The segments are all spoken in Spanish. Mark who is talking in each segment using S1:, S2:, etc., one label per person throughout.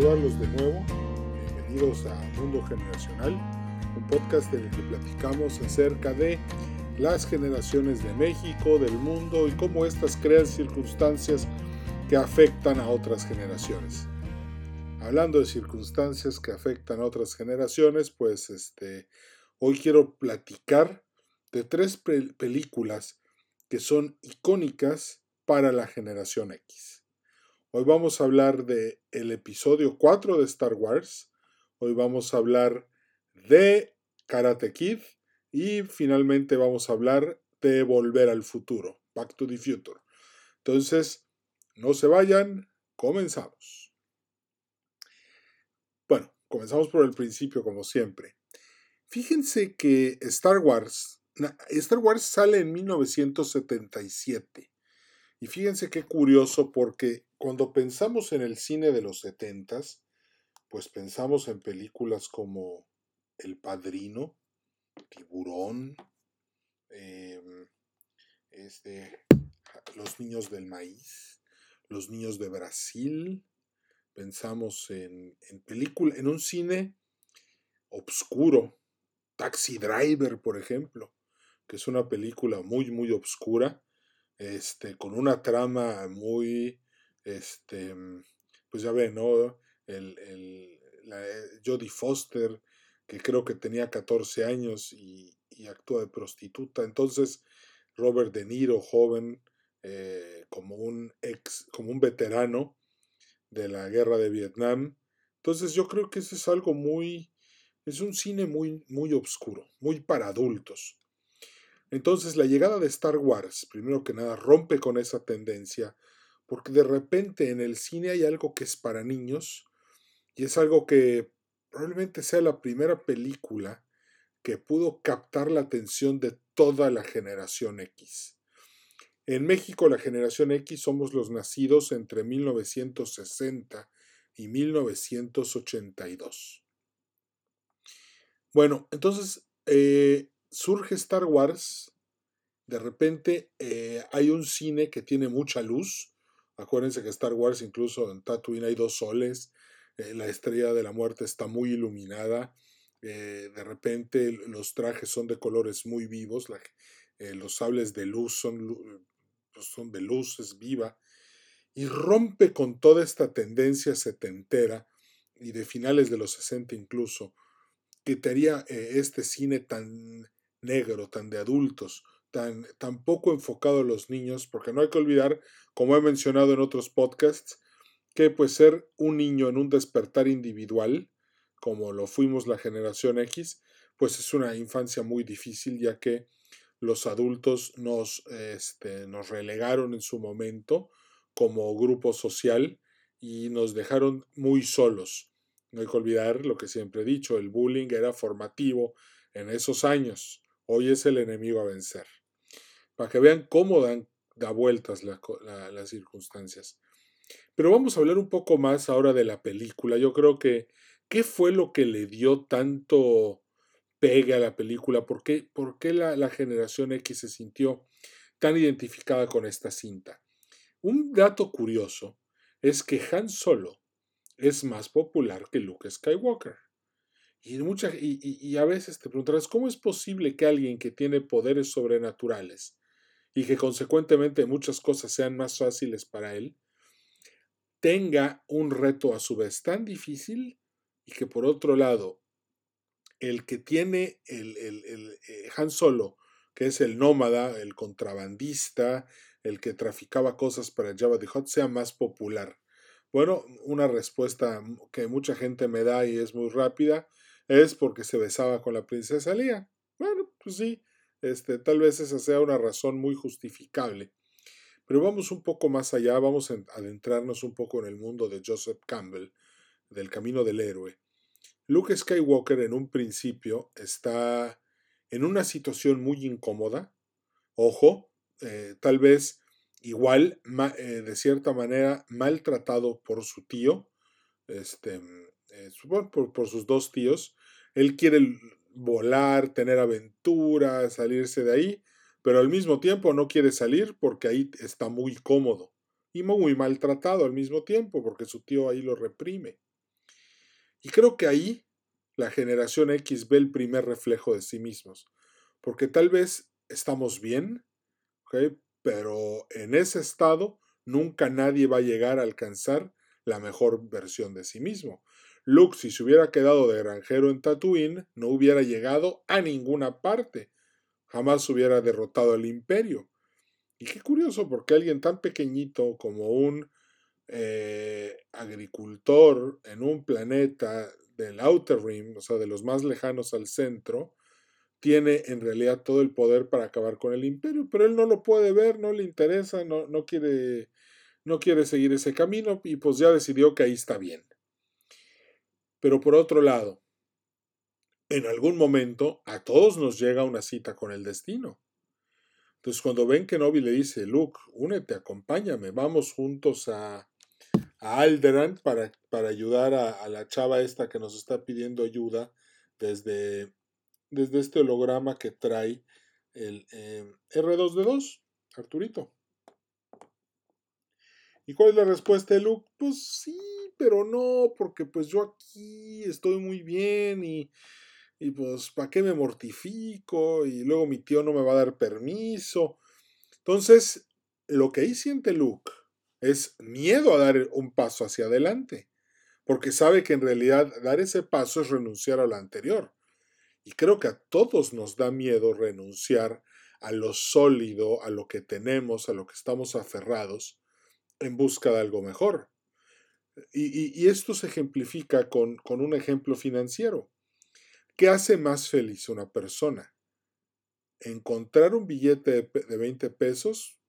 S1: saludarlos de nuevo. Bienvenidos a Mundo Generacional, un podcast en el que platicamos acerca de las generaciones de México, del mundo y cómo éstas crean circunstancias que afectan a otras generaciones. Hablando de circunstancias que afectan a otras generaciones, pues este, hoy quiero platicar de tres películas que son icónicas para la generación X. Hoy vamos a hablar de el episodio 4 de Star Wars. Hoy vamos a hablar de Karate Kid y finalmente vamos a hablar de Volver al futuro, Back to the Future. Entonces, no se vayan, comenzamos. Bueno, comenzamos por el principio como siempre. Fíjense que Star Wars, Star Wars sale en 1977. Y fíjense qué curioso porque cuando pensamos en el cine de los setentas, pues pensamos en películas como El Padrino, Tiburón, em, este, Los Niños del Maíz, Los Niños de Brasil, pensamos en, en película, en un cine obscuro, Taxi Driver, por ejemplo, que es una película muy, muy obscura, este, con una trama muy este, mm, pues ya ven, ¿no? El, el, la eh, Jodie Foster, que creo que tenía 14 años y, actúa de prostituta. Entonces, Robert De Niro, joven, eh, como un ex, como un veterano de la guerra de Vietnam. Entonces, yo creo que eso es algo muy, es un cine muy, muy oscuro, muy para adultos. Entonces, la llegada de Star Wars, primero que nada, rompe con esa tendencia porque de repente en el cine hay algo que es para niños y es algo que probablemente sea la primera película que pudo captar la atención de toda la generación X. En México la generación X somos los nacidos entre 1960 y 1982. Bueno, entonces eh, surge Star Wars, de repente eh, hay un cine que tiene mucha luz, Acuérdense que Star Wars, incluso en Tatooine hay dos soles, eh, la estrella de la muerte está muy iluminada, eh, de repente los trajes son de colores muy vivos, los sables de luz son, pues, son de luz, es viva, y rompe con toda esta tendencia setentera y de finales de los 60 incluso, que tenía este cine tan negro, tan de adultos, tan, poco enfocado a los niños, porque no hay que olvidar, como he mencionado en otros podcasts, que pues ser un niño en un despertar individual, como lo fuimos la generación X, pues es una infancia muy difícil, ya que los adultos nos, este, nos relegaron en su momento como grupo social y nos dejaron muy solos. No hay que olvidar lo que siempre he dicho, el bullying era formativo en esos años, hoy es el enemigo a vencer para que vean cómo dan da vueltas las circunstancias. Pero vamos a hablar un poco más ahora de la película. Yo creo que, ¿qué fue lo que le dio tanto pegue a la película? ¿Por qué, por qué la, la generación X se sintió tan identificada con esta cinta? Un dato curioso es que Han Solo es más popular que Luke Skywalker. Y, mucha, y, y, a veces te preguntarás, ¿cómo es posible que alguien que tiene poderes sobrenaturales y que consecuentemente muchas cosas sean más fáciles para él, tenga un reto a su vez tan difícil y que por otro lado, el que tiene el, el, eh, Han Solo, que es el nómada, el contrabandista, el que traficaba cosas para Java the Hutt, sea más popular. Bueno, una respuesta que mucha gente me da y es muy rápida es porque se besaba con la princesa Lía. Bueno, pues sí, este, tal vez esa sea una razón muy justificable. Pero vamos un poco más allá, vamos a adentrarnos un poco en el mundo de Joseph Campbell, del camino del héroe. Luke Skywalker en un principio está en una situación muy incómoda. Ojo, eh, tal vez igual, eh, de cierta manera, maltratado por su tío, este, eh, por, por, sus dos tíos. Él quiere volar, tener aventuras, salirse de ahí, pero al mismo tiempo no quiere salir porque ahí está muy cómodo y muy maltratado al mismo tiempo porque su tío ahí lo reprime. Y creo que ahí la generación X ve el primer reflejo de sí mismos, porque tal vez estamos bien, pero en ese estado nunca nadie va a llegar a alcanzar la mejor versión de sí mismo. Luke, si se hubiera quedado de granjero en Tatooine, no hubiera llegado a ninguna parte. Jamás hubiera derrotado al imperio. Y qué curioso, porque alguien tan pequeñito como un eh, agricultor en un planeta del Outer Rim, o sea, de los más lejanos al centro, tiene en realidad todo el poder para acabar con el imperio, pero él no lo puede ver, no le interesa, no, no, quiere, no quiere seguir ese camino y pues ya decidió que ahí está bien. Pero por otro lado, en algún momento a todos nos llega una cita con el destino. Entonces cuando ven que Novi le dice, Luke, únete, acompáñame, vamos juntos a, a Alderan para, para ayudar a, la chava esta que nos está pidiendo ayuda desde, desde este holograma que trae el eh, R2D2, Arturito. ¿Y cuál es la respuesta de Luke? Pues sí, pero no, porque pues yo aquí estoy muy bien y, y pues ¿para qué me mortifico? Y luego mi tío no me va a dar permiso. Entonces, lo que ahí siente Luke es miedo a dar un paso hacia adelante, porque sabe que en realidad dar ese paso es renunciar a lo anterior. Y creo que a todos nos da miedo renunciar a lo sólido, a lo que tenemos, a lo que estamos aferrados, en busca de algo mejor. Y, esto se ejemplifica con, con, un ejemplo financiero. ¿Qué hace más feliz una persona? ¿Encontrar un billete de 20 pesos?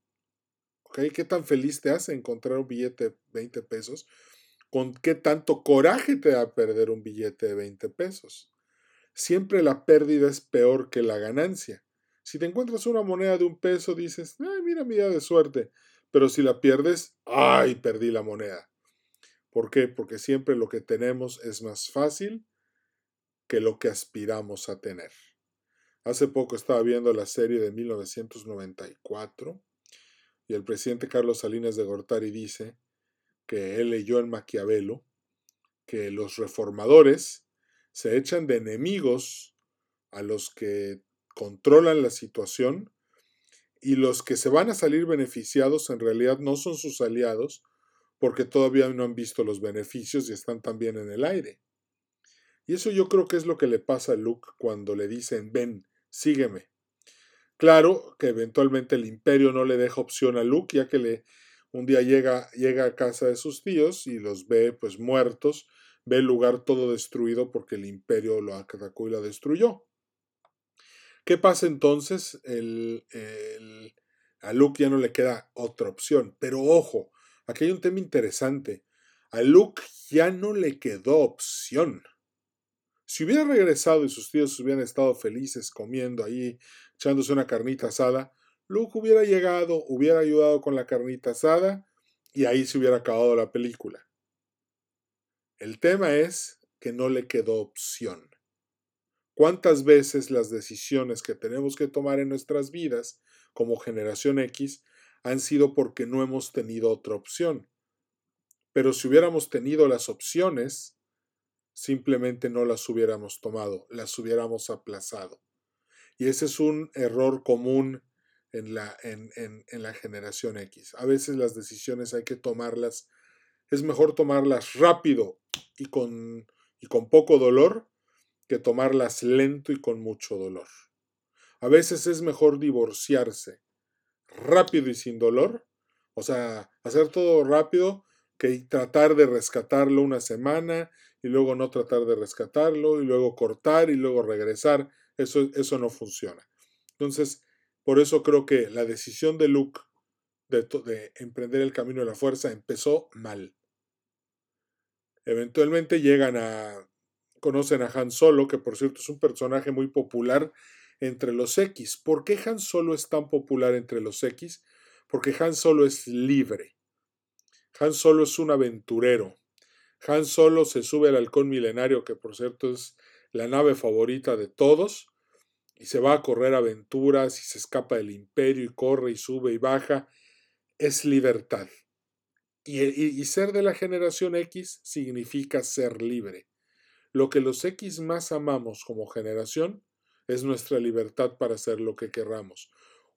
S1: ¿Qué tan feliz te hace encontrar un billete de 20 pesos? ¿Con qué tanto coraje te da perder un billete de 20 pesos? Siempre la pérdida es peor que la ganancia. Si te encuentras una moneda de un peso, dices, ay, mira mi día de suerte. Pero si la pierdes, ay, perdí la moneda. ¿Por qué? Porque siempre lo que tenemos es más fácil que lo que aspiramos a tener. Hace poco estaba viendo la serie de 1994 y el presidente Carlos Salinas de Gortari dice que él leyó en Maquiavelo que los reformadores se echan de enemigos a los que controlan la situación y los que se van a salir beneficiados en realidad no son sus aliados porque todavía no han visto los beneficios y están también en el aire. Y eso yo creo que es lo que le pasa a Luke cuando le dicen, ven, sígueme. Claro que eventualmente el imperio no le deja opción a Luke, ya que le, un día llega, llega a casa de sus tíos y los ve pues muertos, ve el lugar todo destruido porque el imperio lo atacó y lo destruyó. ¿Qué pasa entonces? El, a Luke ya no le queda otra opción. Pero ojo, aquí hay un tema interesante. A Luke ya no le quedó opción. Si hubiera regresado y sus tíos hubieran estado felices comiendo ahí, echándose una carnita asada, Luke hubiera llegado, hubiera ayudado con la carnita asada y ahí se hubiera acabado la película. El tema es que no le quedó opción. ¿Cuántas veces las decisiones que tenemos que tomar en nuestras vidas como generación X han sido porque no hemos tenido otra opción? Pero si hubiéramos tenido las opciones, simplemente no las hubiéramos tomado, las hubiéramos aplazado. Y ese es un error común en la, en, en la generación X. A veces las decisiones hay que tomarlas, es mejor tomarlas rápido y con, y con poco dolor que tomarlas lento y con mucho dolor. A veces es mejor divorciarse rápido y sin dolor, o sea, hacer todo rápido que tratar de rescatarlo una semana y luego no tratar de rescatarlo y luego cortar y luego regresar. Eso, eso no funciona. Entonces, por eso creo que la decisión de Luke de, de emprender el camino de la fuerza empezó mal. Eventualmente llegan a conocen a Han Solo, que por cierto es un personaje muy popular entre los X. ¿Por qué Han Solo es tan popular entre los X? Porque Han Solo es libre. Han Solo es un aventurero. Han Solo se sube al halcón milenario, que por cierto es la nave favorita de todos, y se va a correr aventuras y se escapa del imperio y corre y sube y baja. Es libertad. y ser de la generación X significa ser libre lo que los X más amamos como generación es nuestra libertad para hacer lo que querramos.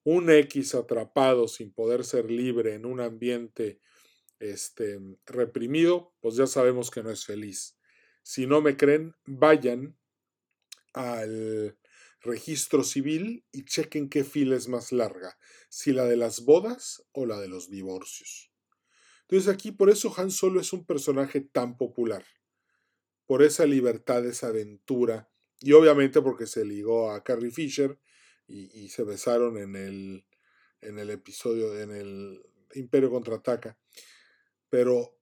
S1: Un X atrapado sin poder ser libre en un ambiente este, reprimido, pues ya sabemos que no es feliz. Si no me creen, vayan al registro civil y chequen qué fila es más larga, si la de las bodas o la de los divorcios. Entonces aquí por eso Han Solo es un personaje tan popular, por esa libertad, esa aventura, y obviamente porque se ligó a Carrie Fisher y, se besaron en el, en el episodio, en el Imperio contraataca. Pero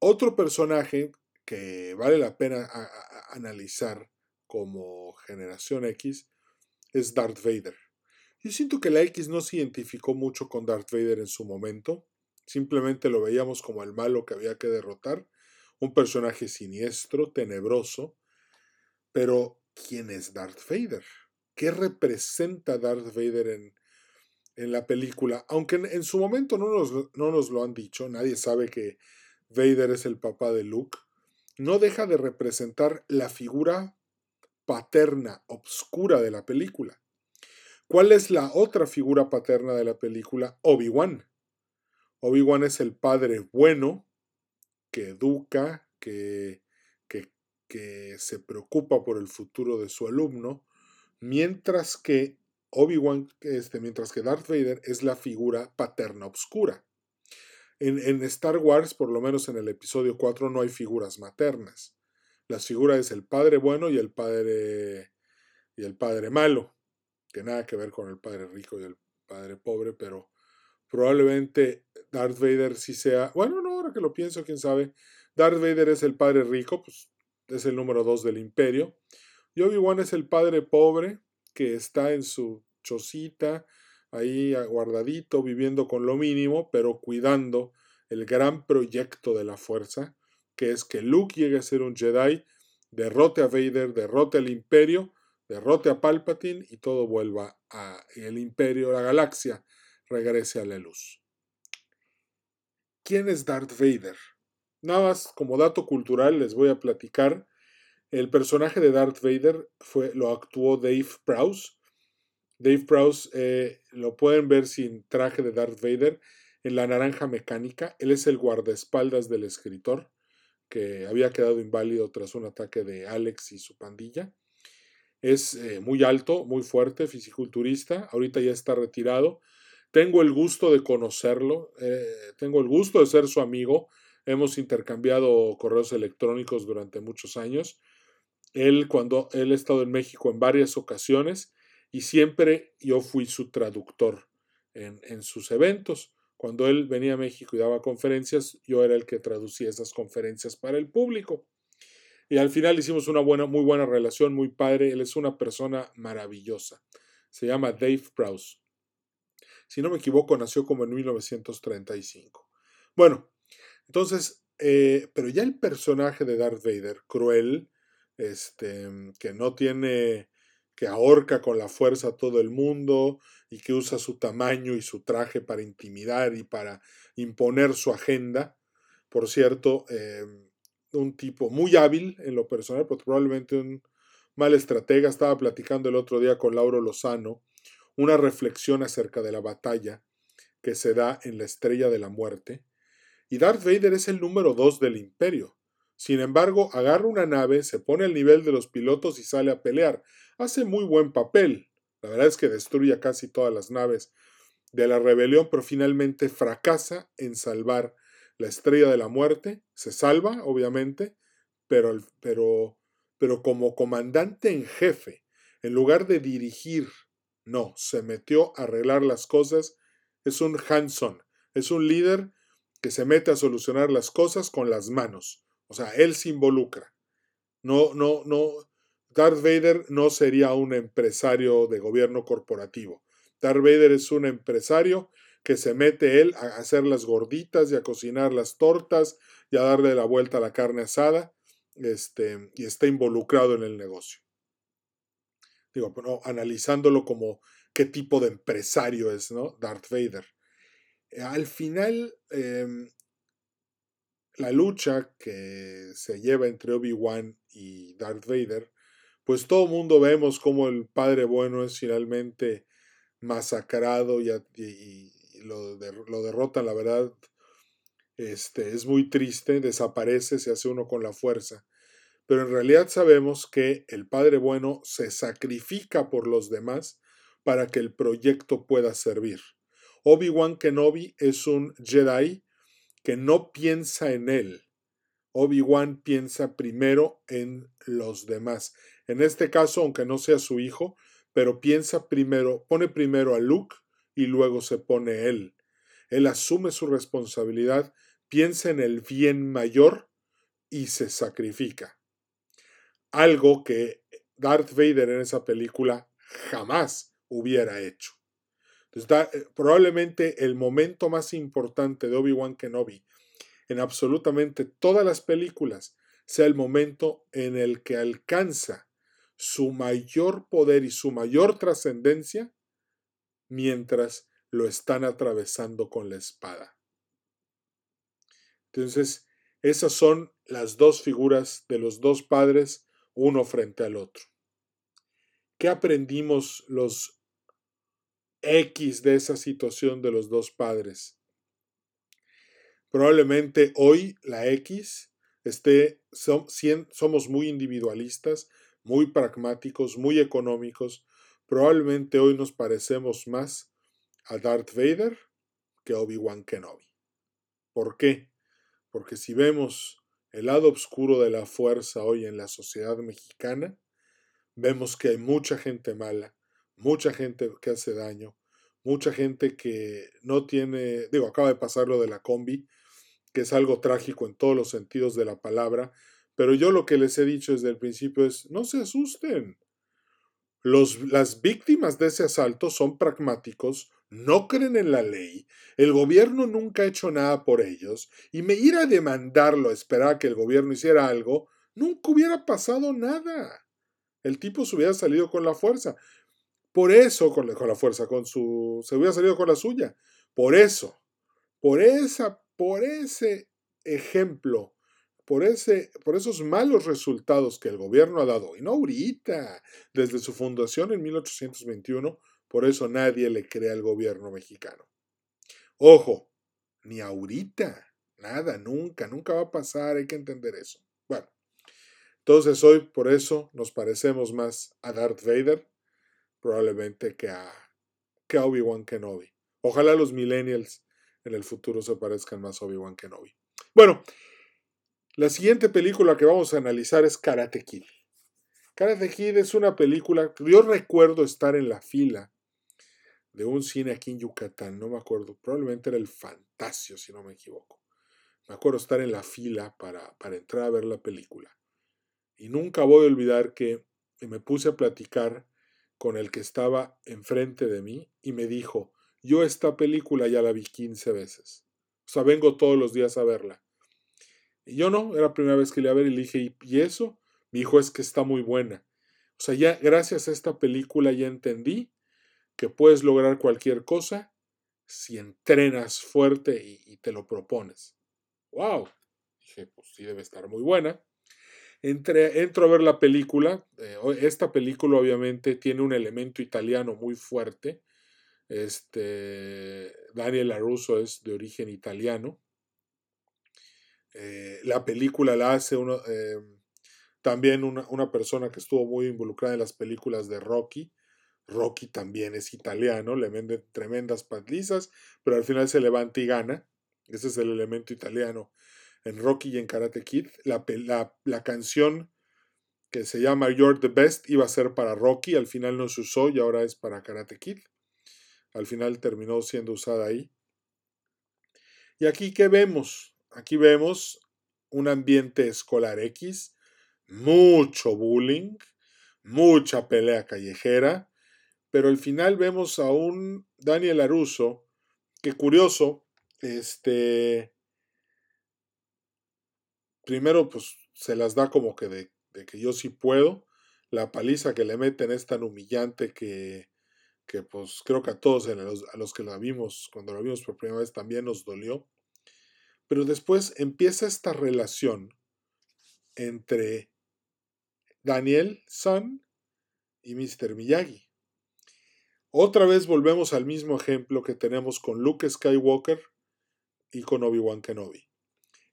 S1: otro personaje que vale la pena analizar como generación X es Darth Vader. Yo siento que la X no se identificó mucho con Darth Vader en su momento, simplemente lo veíamos como el malo que había que derrotar, un personaje siniestro, tenebroso, pero ¿quién es Darth Vader? ¿Qué representa Darth Vader en, en la película? Aunque en, su momento no nos, no nos lo han dicho, nadie sabe que Vader es el papá de Luke, no deja de representar la figura paterna obscura de la película. ¿Cuál es la otra figura paterna de la película? Obi-Wan. Obi-Wan es el padre bueno que educa, que, que, se preocupa por el futuro de su alumno, mientras que Obi-Wan, este, mientras que Darth Vader es la figura paterna obscura. En, en, Star Wars, por lo menos en el episodio 4, no hay figuras maternas. Las figuras es el padre bueno y el padre y el padre malo, que nada que ver con el padre rico y el padre pobre, pero probablemente Darth Vader sí sea, bueno, no, ahora que lo pienso, quién sabe, Darth Vader es el padre rico, pues es el número dos del imperio, y Obi-Wan es el padre pobre que está en su chocita, ahí aguardadito, viviendo con lo mínimo, pero cuidando el gran proyecto de la fuerza, que es que Luke llegue a ser un Jedi, derrote a Vader, derrote al imperio, derrote a Palpatine y todo vuelva a el imperio, la galaxia regrese a la luz. ¿Quién es Darth Vader? Nada más como dato cultural les voy a platicar. El personaje de Darth Vader fue, lo actuó Dave Prowse. Dave Prowse eh, lo pueden ver sin traje de Darth Vader en La Naranja Mecánica. Él es el guardaespaldas del escritor que había quedado inválido tras un ataque de Alex y su pandilla. Es eh, muy alto, muy fuerte, fisiculturista, ahorita ya está retirado. Tengo el gusto de conocerlo, eh, tengo el gusto de ser su amigo. Hemos intercambiado correos electrónicos durante muchos años. Él, cuando él ha estado en México en varias ocasiones y siempre yo fui su traductor en, en sus eventos. Cuando él venía a México y daba conferencias, yo era el que traducía esas conferencias para el público. Y al final hicimos una buena, muy buena relación, muy padre. Él es una persona maravillosa. Se llama Dave Prowse. Si no me equivoco, nació como en 1935. Bueno, entonces, eh, pero ya el personaje de Darth Vader, cruel, este, que no tiene, que ahorca con la fuerza a todo el mundo, y que usa su tamaño y su traje para intimidar y para imponer su agenda. Por cierto, em, un tipo muy hábil en lo personal, pero probablemente un mal estratega. Estaba platicando el otro día con Lauro Lozano una reflexión acerca de la batalla que se da en la Estrella de la Muerte. Y Darth Vader es el número dos del imperio. Sin embargo, agarra una nave, se pone al nivel de los pilotos y sale a pelear. Hace muy buen papel. La verdad es que destruye casi todas las naves de la rebelión, pero finalmente fracasa en salvar la estrella de la muerte. Se salva, obviamente, pero, pero, pero como comandante en jefe, en lugar de dirigir, no, se metió a arreglar las cosas. Es un Hanson, es un líder que se mete a solucionar las cosas con las manos. O sea, él se involucra. No, no, no, Darth Vader no sería un empresario de gobierno corporativo. Darth Vader es un empresario que se mete él a hacer las gorditas y a cocinar las tortas y a darle la vuelta a la carne asada este, y está involucrado en el negocio. Digo, bueno, analizándolo como qué tipo de empresario es, ¿no? Darth Vader. Al final, em, la lucha que se lleva entre Obi-Wan y Darth Vader, pues todo mundo vemos como el Padre Bueno es finalmente masacrado y, lo, lo, derrotan, la verdad, este, es muy triste, desaparece, se hace uno con la fuerza. Pero en realidad sabemos que el Padre Bueno se sacrifica por los demás para que el proyecto pueda servir. Obi-Wan Kenobi es un Jedi que no piensa en él. Obi-Wan piensa primero en los demás. En este caso, aunque no sea su hijo, pero piensa primero, pone primero a Luke y luego se pone él. Él asume su responsabilidad, piensa en el bien mayor y se sacrifica. Algo que Darth Vader en esa película jamás hubiera hecho. Entonces, eh, probablemente el momento más importante de Obi-Wan Kenobi en absolutamente todas las películas sea el momento en el que alcanza su mayor poder y su mayor trascendencia mientras lo están atravesando con la espada. Entonces, esas son las dos figuras de los dos padres, uno frente al otro. ¿Qué aprendimos los X de esa situación de los dos padres? Probablemente hoy la X esté, somos muy individualistas, muy pragmáticos, muy económicos. Probablemente hoy nos parecemos más a Darth Vader que a Obi-Wan Kenobi. ¿Por qué? Porque si vemos el lado oscuro de la fuerza hoy en la sociedad mexicana, vemos que hay mucha gente mala, mucha gente que hace daño, mucha gente que no tiene, digo, acaba de pasar lo de la combi, que es algo trágico en todos los sentidos de la palabra, pero yo lo que les he dicho desde el principio es, no se asusten. Los, las víctimas de ese asalto son pragmáticos, no creen en la ley, el gobierno nunca ha hecho nada por ellos, y me ir a demandarlo, a esperar a que el gobierno hiciera algo, nunca hubiera pasado nada. El tipo se hubiera salido con la fuerza. Por eso, con la, fuerza, con su. se hubiera salido con la suya. Por eso, por esa, por ese ejemplo por, ese, por esos malos resultados que el gobierno ha dado, y no ahorita, desde su fundación en 1821, por eso nadie le cree al gobierno mexicano. Ojo, ni ahorita, nada, nunca, nunca va a pasar, hay que entender eso. Bueno, entonces hoy por eso nos parecemos más a Darth Vader, probablemente que a, que Obi-Wan Kenobi. Ojalá los millennials en el futuro se parezcan más a Obi-Wan Kenobi. Bueno, la siguiente película que vamos a analizar es Karate Kid. Karate Kid es una película yo recuerdo estar en la fila de un cine aquí en Yucatán, no me acuerdo, probablemente era el Fantasio, si no me equivoco. Me acuerdo estar en la fila para, para entrar a ver la película. Y nunca voy a olvidar que me puse a platicar con el que estaba enfrente de mí y me dijo, yo esta película ya la vi 15 veces. O sea, vengo todos los días a verla. Y yo no, era la primera vez que le iba a ver y le dije, ¿y eso? Me dijo, es que está muy buena. O sea, ya gracias a esta película ya entendí que puedes lograr cualquier cosa si entrenas fuerte y, te lo propones. ¡Wow! Dije, pues sí debe estar muy buena. Entre, entro a ver la película. Eh, esta película obviamente tiene un elemento italiano muy fuerte. Este, Daniel LaRusso es de origen italiano. Eh, la película la hace uno, eh, también una, persona que estuvo muy involucrada en las películas de Rocky. Rocky también es italiano, le vende tremendas palizas, pero al final se levanta y gana. Ese es el elemento italiano en Rocky y en Karate Kid. La, la, canción que se llama You're the Best iba a ser para Rocky, al final no se usó y ahora es para Karate Kid. Al final terminó siendo usada ahí. ¿Y aquí qué vemos? Aquí vemos un ambiente escolar X, mucho bullying, mucha pelea callejera, pero al final vemos a un Daniel Aruso, que curioso, este, primero pues se las da como que de, que yo sí puedo, la paliza que le meten es tan humillante que, que pues creo que a todos a los, a los que la vimos, cuando la vimos por primera vez también nos dolió. Pero después empieza esta relación entre Daniel Sun y Mr. Miyagi. Otra vez volvemos al mismo ejemplo que tenemos con Luke Skywalker y con Obi-Wan Kenobi.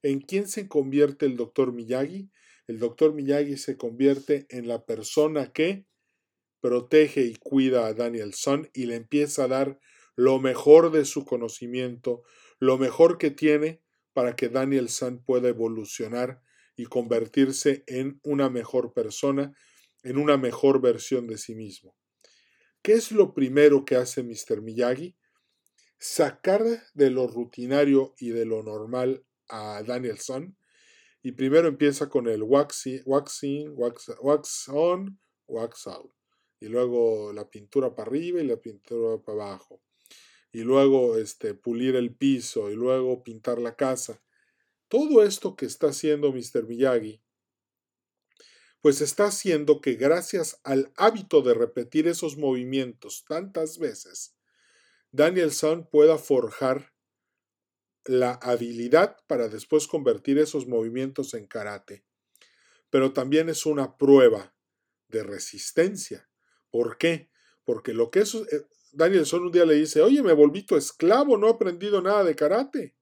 S1: ¿En quién se convierte el Dr. Miyagi? El Dr. Miyagi se convierte en la persona que protege y cuida a Daniel Sun y le empieza a dar lo mejor de su conocimiento, lo mejor que tiene para que Daniel Sun pueda evolucionar y convertirse en una mejor persona, en una mejor versión de sí mismo. ¿Qué es lo primero que hace Mr. Miyagi? Sacar de lo rutinario y de lo normal a Daniel Sun. Y primero empieza con el waxing, waxing, wax, wax on, wax out. Y luego la pintura para arriba y la pintura para abajo. Y luego este, pulir el piso y luego pintar la casa. Todo esto que está haciendo Mr. Miyagi, pues está haciendo que gracias al hábito de repetir esos movimientos tantas veces, Daniel Sun pueda forjar la habilidad para después convertir esos movimientos en karate. Pero también es una prueba de resistencia. ¿Por qué? Porque lo que eso, eh, Daniel Son un día le dice, oye, me volví tu esclavo, no he aprendido nada de karate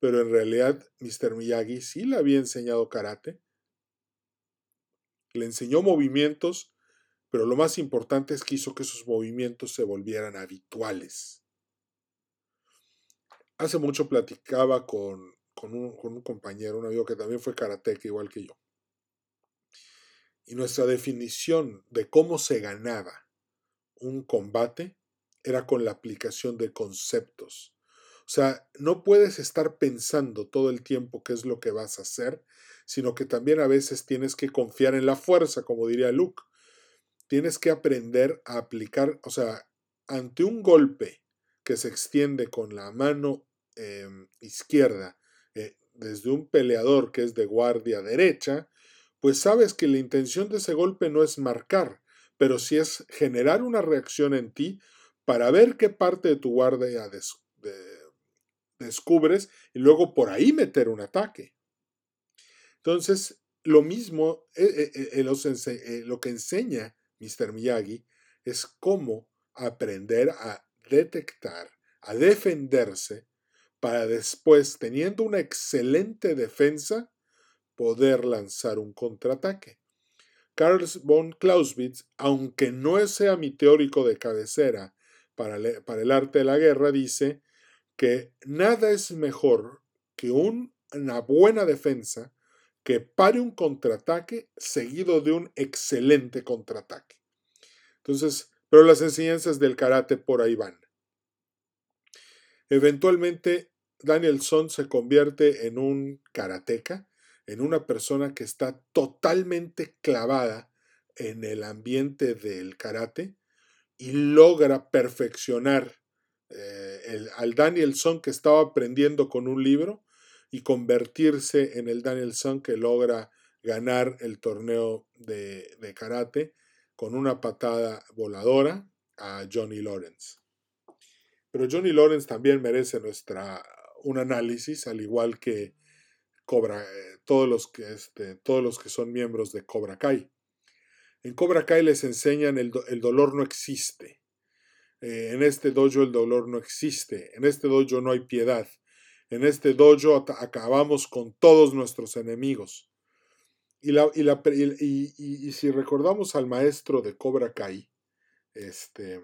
S1: pero en realidad Mr. Miyagi sí le había enseñado karate. Le enseñó movimientos, pero lo más importante es que hizo que esos movimientos se volvieran habituales. Hace mucho platicaba con, un, un, compañero, un amigo que también fue karateca igual que yo. Y nuestra definición de cómo se ganaba un combate era con la aplicación de conceptos o sea, no puedes estar pensando todo el tiempo qué es lo que vas a hacer, sino que también a veces tienes que confiar en la fuerza, como diría Luke. Tienes que aprender a aplicar, o sea, ante un golpe que se extiende con la mano em, izquierda eh, desde un peleador que es de guardia derecha, pues sabes que la intención de ese golpe no es marcar, pero sí es generar una reacción en ti para ver qué parte de tu guardia de, descubres y luego por ahí meter un ataque. Entonces, lo mismo, eh, eh, eh, lo que enseña Mr. Miyagi es cómo aprender a detectar, a defenderse, para después, teniendo una excelente defensa, poder lanzar un contraataque. Carl von Clausewitz, aunque no sea mi teórico de cabecera para, el arte de la guerra, dice que nada es mejor que una buena defensa que pare un contraataque seguido de un excelente contraataque. Entonces, pero las enseñanzas del karate por ahí van. Eventualmente, Danielson se convierte en un karateca, en una persona que está totalmente clavada en el ambiente del karate y logra perfeccionar eh, el, al Danielson que estaba aprendiendo con un libro y convertirse en el Danielson que logra ganar el torneo de, de karate con una patada voladora a Johnny Lawrence. Pero Johnny Lawrence también merece nuestra, un análisis, al igual que Cobra, eh, todos, los que, este, todos los que son miembros de Cobra Kai. En Cobra Kai les enseñan el, el dolor no existe. Eh, en este dojo el dolor no existe, en este dojo no hay piedad, en este dojo acabamos con todos nuestros enemigos. Y, la, y, la, y, y, si recordamos al maestro de Cobra Kai, este,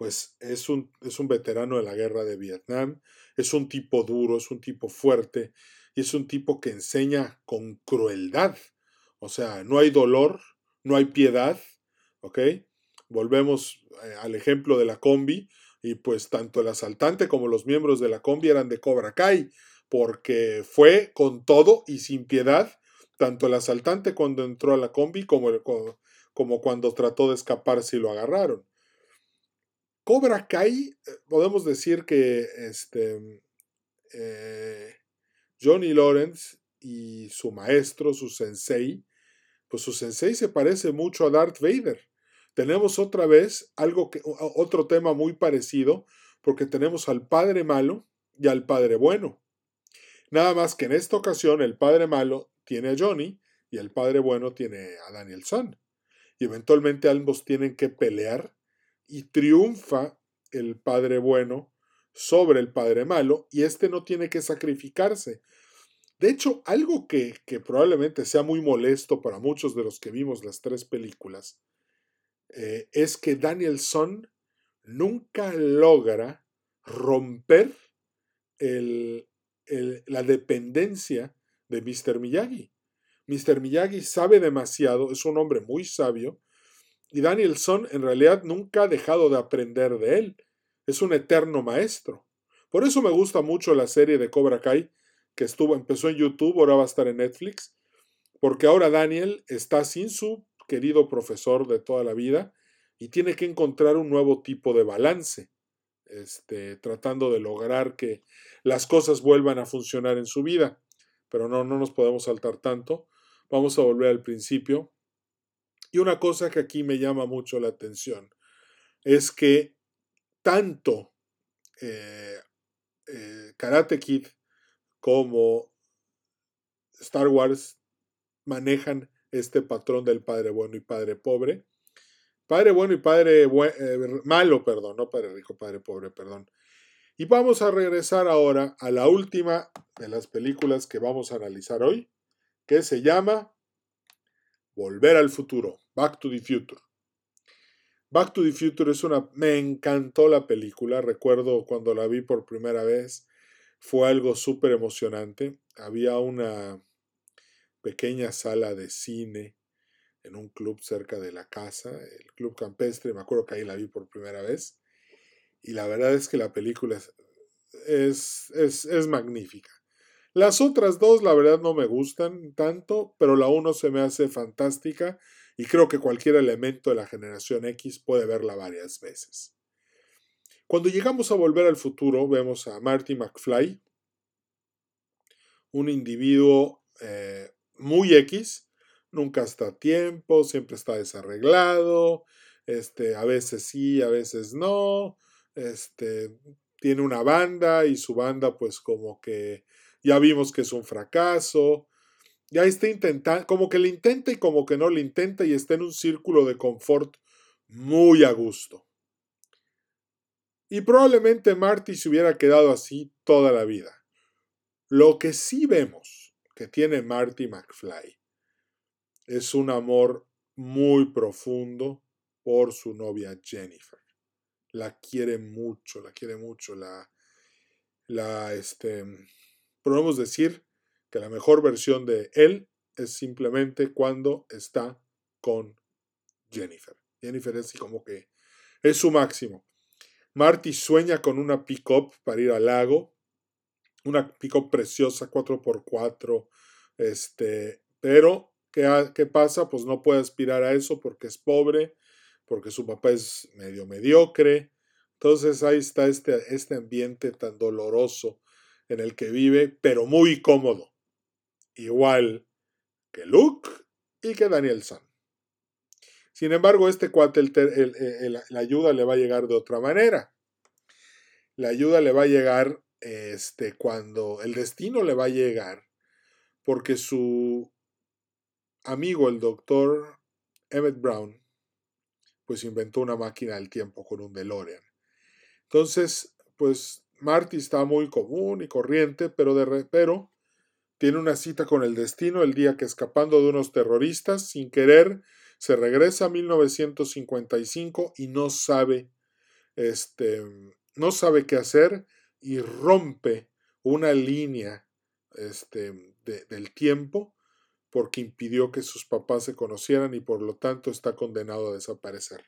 S1: pues es un, es un veterano de la guerra de Vietnam, es un tipo duro, es un tipo fuerte, y es un tipo que enseña con crueldad. O sea, no hay dolor, no hay piedad, ¿ok? Volvemos eh, al ejemplo de la combi y pues tanto el asaltante como los miembros de la combi eran de Cobra Kai, porque fue con todo y sin piedad, tanto el asaltante cuando entró a la combi como, como cuando trató de escapar si lo agarraron. Cobra Kai, eh, podemos decir que este, eh, Johnny Lawrence y su maestro, su sensei, pues su sensei se parece mucho a Darth Vader tenemos otra vez algo que, otro tema muy parecido, porque tenemos al padre malo y al padre bueno. Nada más que en esta ocasión el padre malo tiene a Johnny y el padre bueno tiene a Daniel Son. Y eventualmente ambos tienen que pelear y triunfa el padre bueno sobre el padre malo y este no tiene que sacrificarse. De hecho, algo que, que probablemente sea muy molesto para muchos de los que vimos las tres películas eh, es que Danielson nunca logra romper el, la dependencia de Mr. Miyagi. Mr. Miyagi sabe demasiado, es un hombre muy sabio, y Danielson en realidad nunca ha dejado de aprender de él. Es un eterno maestro. Por eso me gusta mucho la serie de Cobra Kai, que estuvo, empezó en YouTube, ahora va a estar en Netflix, porque ahora Daniel está sin su querido profesor de toda la vida y tiene que encontrar un nuevo tipo de balance, este, tratando de lograr que las cosas vuelvan a funcionar en su vida. Pero no, no nos podemos saltar tanto. Vamos a volver al principio. Y una cosa que aquí me llama mucho la atención es que tanto eh, eh, Karate Kid como Star Wars manejan este patrón del padre bueno y padre pobre. Padre bueno y padre eh, malo, perdón, no padre rico, padre pobre, perdón. Y vamos a regresar ahora a la última de las películas que vamos a analizar hoy, que se llama Volver al futuro, Back to the Future. Back to the Future es una... Me encantó la película, recuerdo cuando la vi por primera vez, fue algo súper emocionante. Había una pequeña sala de cine en un club cerca de la casa, el Club Campestre, me acuerdo que ahí la vi por primera vez, y la verdad es que la película es, es, es, magnífica. Las otras dos, la verdad, no me gustan tanto, pero la uno se me hace fantástica y creo que cualquier elemento de la generación X puede verla varias veces. Cuando llegamos a volver al futuro, vemos a Marty McFly, un individuo eh, muy X, nunca está a tiempo, siempre está desarreglado, este, a veces sí, a veces no, este, tiene una banda y su banda pues como que ya vimos que es un fracaso, ya está intentando, como que le intenta y como que no le intenta y está en un círculo de confort muy a gusto. Y probablemente Marty se hubiera quedado así toda la vida. Lo que sí vemos que tiene Marty McFly es un amor muy profundo por su novia Jennifer. La quiere mucho, la quiere mucho, la, la, este, podemos decir que la mejor versión de él es simplemente cuando está con Jennifer. Jennifer es como que es su máximo. Marty sueña con una pick-up para ir al lago, una pick-up preciosa 4x4, este, pero ¿Qué, pasa? Pues no puede aspirar a eso porque es pobre, porque su papá es medio mediocre. Entonces ahí está este, este ambiente tan doloroso en el que vive, pero muy cómodo. Igual que Luke y que Daniel San. Sin embargo, este cuate, la ayuda le va a llegar de otra manera. La ayuda le va a llegar este, cuando el destino le va a llegar, porque su amigo, el doctor Emmett Brown, pues inventó una máquina del tiempo con un DeLorean. Entonces, pues Marty está muy común y corriente, pero, de, tiene una cita con el destino el día que escapando de unos terroristas, sin querer, se regresa a 1955 y no sabe, este, no sabe qué hacer y rompe una línea este, del tiempo porque impidió que sus papás se conocieran y por lo tanto está condenado a desaparecer.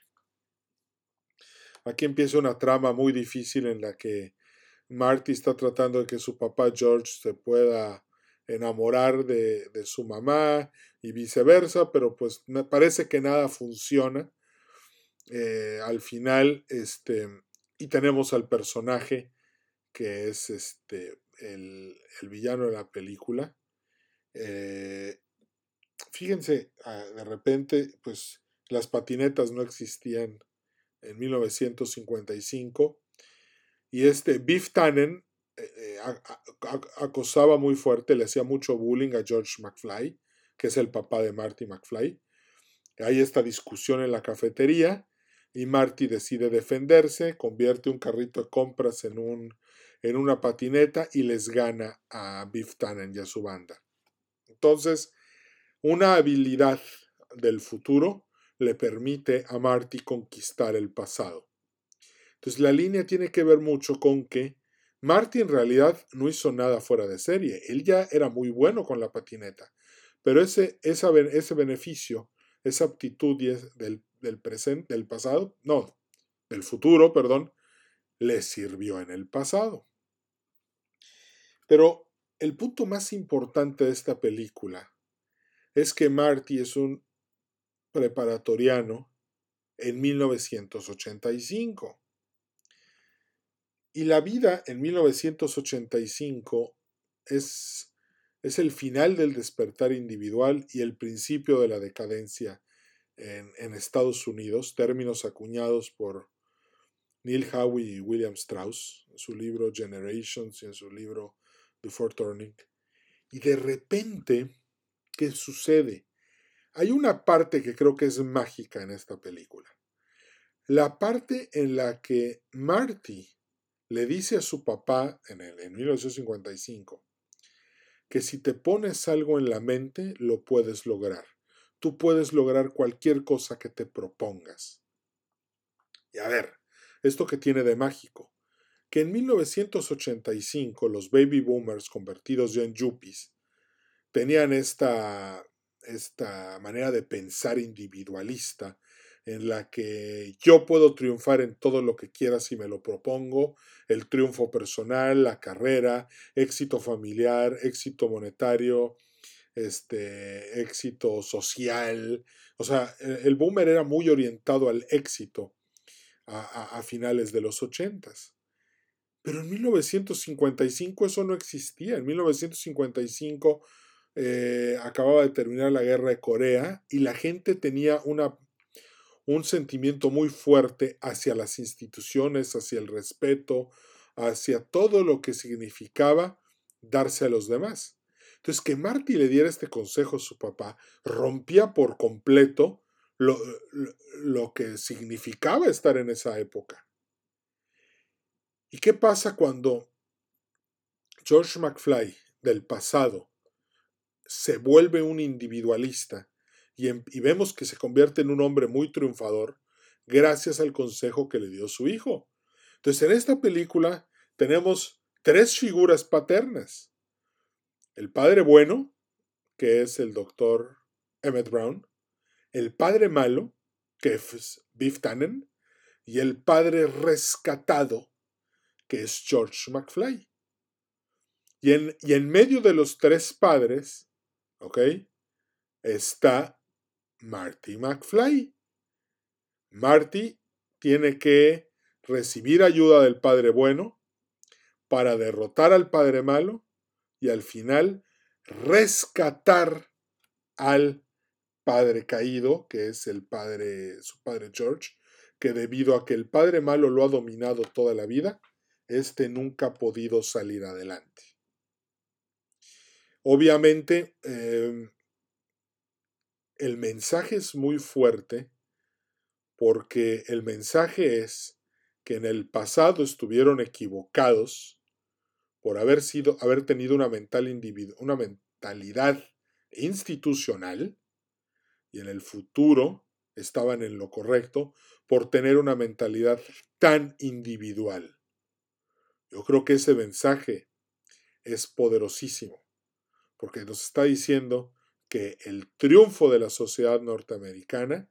S1: Aquí empieza una trama muy difícil en la que Marty está tratando de que su papá George se pueda enamorar de, de su mamá y viceversa, pero pues parece que nada funciona. Eh, al final, este, y tenemos al personaje que es este, el, el villano de la película, eh, fíjense, ah, de repente, pues las patinetas no existían en 1955 y este Biff Tannen eh, eh, acosaba muy fuerte, le hacía mucho bullying a George McFly, que es el papá de Marty McFly. Hay esta discusión en la cafetería y Marty decide defenderse, convierte un carrito de compras en, un, en una patineta y les gana a Biff Tannen y a su banda. Entonces, una habilidad del futuro le permite a Marty conquistar el pasado. Entonces la línea tiene que ver mucho con que Marty en realidad no hizo nada fuera de serie. Él ya era muy bueno con la patineta. Pero ese, ese beneficio, esa aptitud del, del presente, del pasado, no, del futuro, perdón, le sirvió en el pasado. Pero el punto más importante de esta película es que Marty es un preparatoriano en 1985. Y la vida en 1985 es, es el final del despertar individual y el principio de la decadencia en, en Estados Unidos, términos acuñados por Neil Howe y William Strauss en su libro Generations y en su libro Before Turning. Y de repente, ¿qué sucede? Hay una parte que creo que es mágica en esta película. La parte en la que Marty le dice a su papá en, el, en 1955 que si te pones algo en la mente, lo puedes lograr. Tú puedes lograr cualquier cosa que te propongas. Y a ver, esto que tiene de mágico, que en 1985 los baby boomers convertidos ya en yuppies tenían esta esta manera de pensar individualista en la que yo puedo triunfar en todo lo que quiera si me lo propongo, el triunfo personal, la carrera, éxito familiar, éxito monetario, este, éxito social. O sea, e, el boomer era muy orientado al éxito a, a finales de los ochentas. Pero en 1955 eso no existía. En 1955 eh, acababa de terminar la guerra de Corea y la gente tenía una, un sentimiento muy fuerte hacia las instituciones, hacia el respeto, hacia todo lo que significaba darse a los demás. Entonces, que Marty le diera este consejo a su papá rompía por completo lo, lo que significaba estar en esa época. ¿Y qué pasa cuando George McFly del pasado se vuelve un individualista em, y, vemos que se convierte en un hombre muy triunfador gracias al consejo que le dio su hijo. Entonces, en esta película tenemos tres figuras paternas. El padre bueno, que es el doctor Emmett Brown, el padre malo, que es Biff Tannen, y el padre rescatado, que es George McFly. Y en, y en medio de los tres padres ¿ok? Está Marty McFly. Marty tiene que recibir ayuda del Padre Bueno para derrotar al Padre Malo y al final rescatar al Padre caído, que es el Padre, su Padre George, que debido a que el Padre Malo lo ha dominado toda la vida, éste nunca ha podido salir adelante. Obviamente, em, el mensaje es muy fuerte porque el mensaje es que en el pasado estuvieron equivocados por haber sido, haber tenido una, una mentalidad institucional y en el futuro estaban en lo correcto por tener una mentalidad tan individual. Yo creo que ese mensaje es poderosísimo porque nos está diciendo que el triunfo de la sociedad norteamericana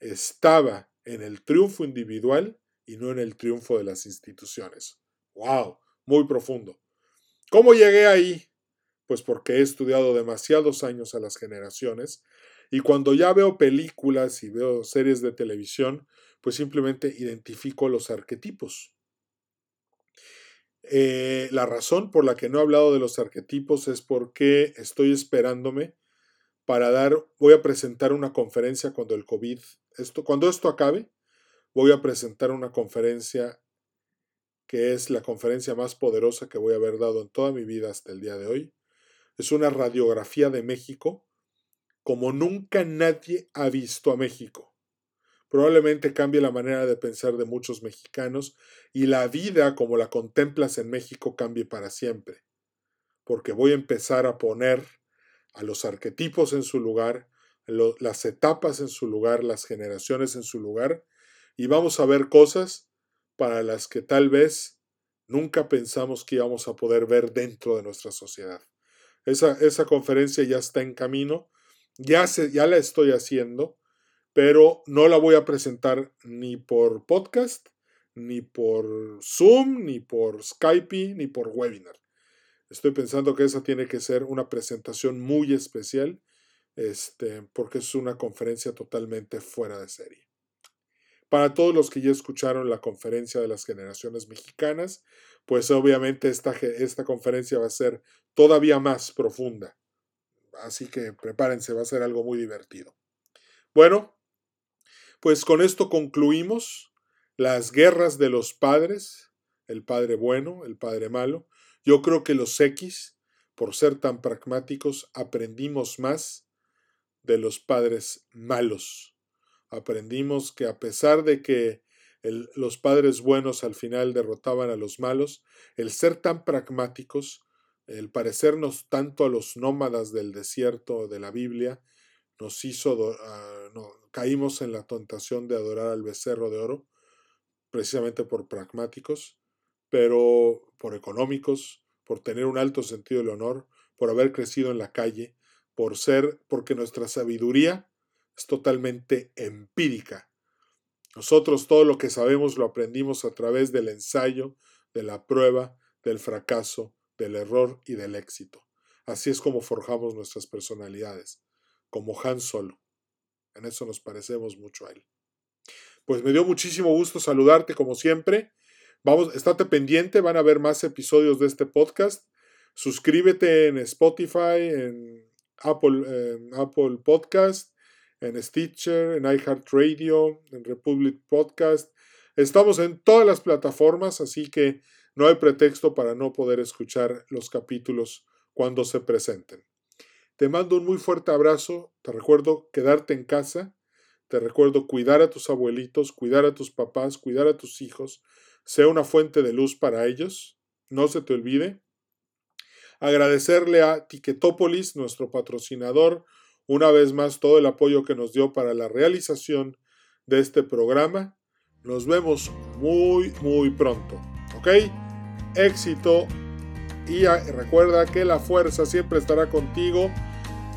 S1: estaba en el triunfo individual y no en el triunfo de las instituciones. ¡Wow! Muy profundo. ¿Cómo llegué ahí? Pues porque he estudiado demasiados años a las generaciones y cuando ya veo películas y veo series de televisión, pues simplemente identifico los arquetipos. Eh, la razón por la que no he hablado de los arquetipos es porque estoy esperándome para dar, voy a presentar una conferencia cuando el COVID, esto, cuando esto acabe, voy a presentar una conferencia que es la conferencia más poderosa que voy a haber dado en toda mi vida hasta el día de hoy. Es una radiografía de México como nunca nadie ha visto a México. Probablemente cambie la manera de pensar de muchos mexicanos y la vida como la contemplas en México cambie para siempre. Porque voy a empezar a poner a los arquetipos en su lugar, las etapas en su lugar, las generaciones en su lugar, y vamos a ver cosas para las que tal vez nunca pensamos que íbamos a poder ver dentro de nuestra sociedad. Esa, esa conferencia ya está en camino, ya, se, ya la estoy haciendo, pero no la voy a presentar ni por podcast, ni por Zoom, ni por Skype, ni por webinar. Estoy pensando que esa tiene que ser una presentación muy especial, este, porque es una conferencia totalmente fuera de serie. Para todos los que ya escucharon la conferencia de las generaciones mexicanas, pues obviamente esta, esta conferencia va a ser todavía más profunda. Así que prepárense, va a ser algo muy divertido. Bueno, pues con esto concluimos las guerras de los padres, el padre bueno, el padre malo. Yo creo que los X, por ser tan pragmáticos, aprendimos más de los padres malos. Aprendimos que a pesar de que los padres buenos al final derrotaban a los malos, el ser tan pragmáticos, el parecernos tanto a los nómadas del desierto de la Biblia, nos hizo, ah, caímos en la tentación de adorar al becerro de oro, precisamente por pragmáticos, pero por económicos, por tener un alto sentido del honor, por haber crecido en la calle, por ser, porque nuestra sabiduría es totalmente empírica. Nosotros todo lo que sabemos lo aprendimos a través del ensayo, de la prueba, del fracaso, del error y del éxito. Así es como forjamos nuestras personalidades, como Han Solo. En eso nos parecemos mucho a él. Pues me dio muchísimo gusto saludarte como siempre. Vamos, estate pendiente, van a haber más episodios de este podcast. Suscríbete en Spotify, en Apple, en Apple Podcast, en Stitcher, en iHeartRadio, en Republic Podcast. Estamos en todas las plataformas, así que no hay pretexto para no poder escuchar los capítulos cuando se presenten. Te mando un muy fuerte abrazo, te recuerdo quedarte en casa, te recuerdo cuidar a tus abuelitos, cuidar a tus papás, cuidar a tus hijos, sea una fuente de luz para ellos, no se te olvide. Agradecerle a Tiquetópolis, nuestro patrocinador, una vez más todo el apoyo que nos dio para la realización de este programa. Nos vemos muy, muy pronto. ¿Ok? Éxito y recuerda que la fuerza siempre estará contigo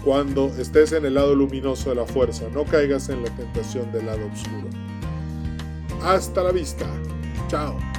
S1: cuando estés en el lado luminoso de la fuerza. No caigas en la tentación del lado oscuro. Hasta la vista. Tchau!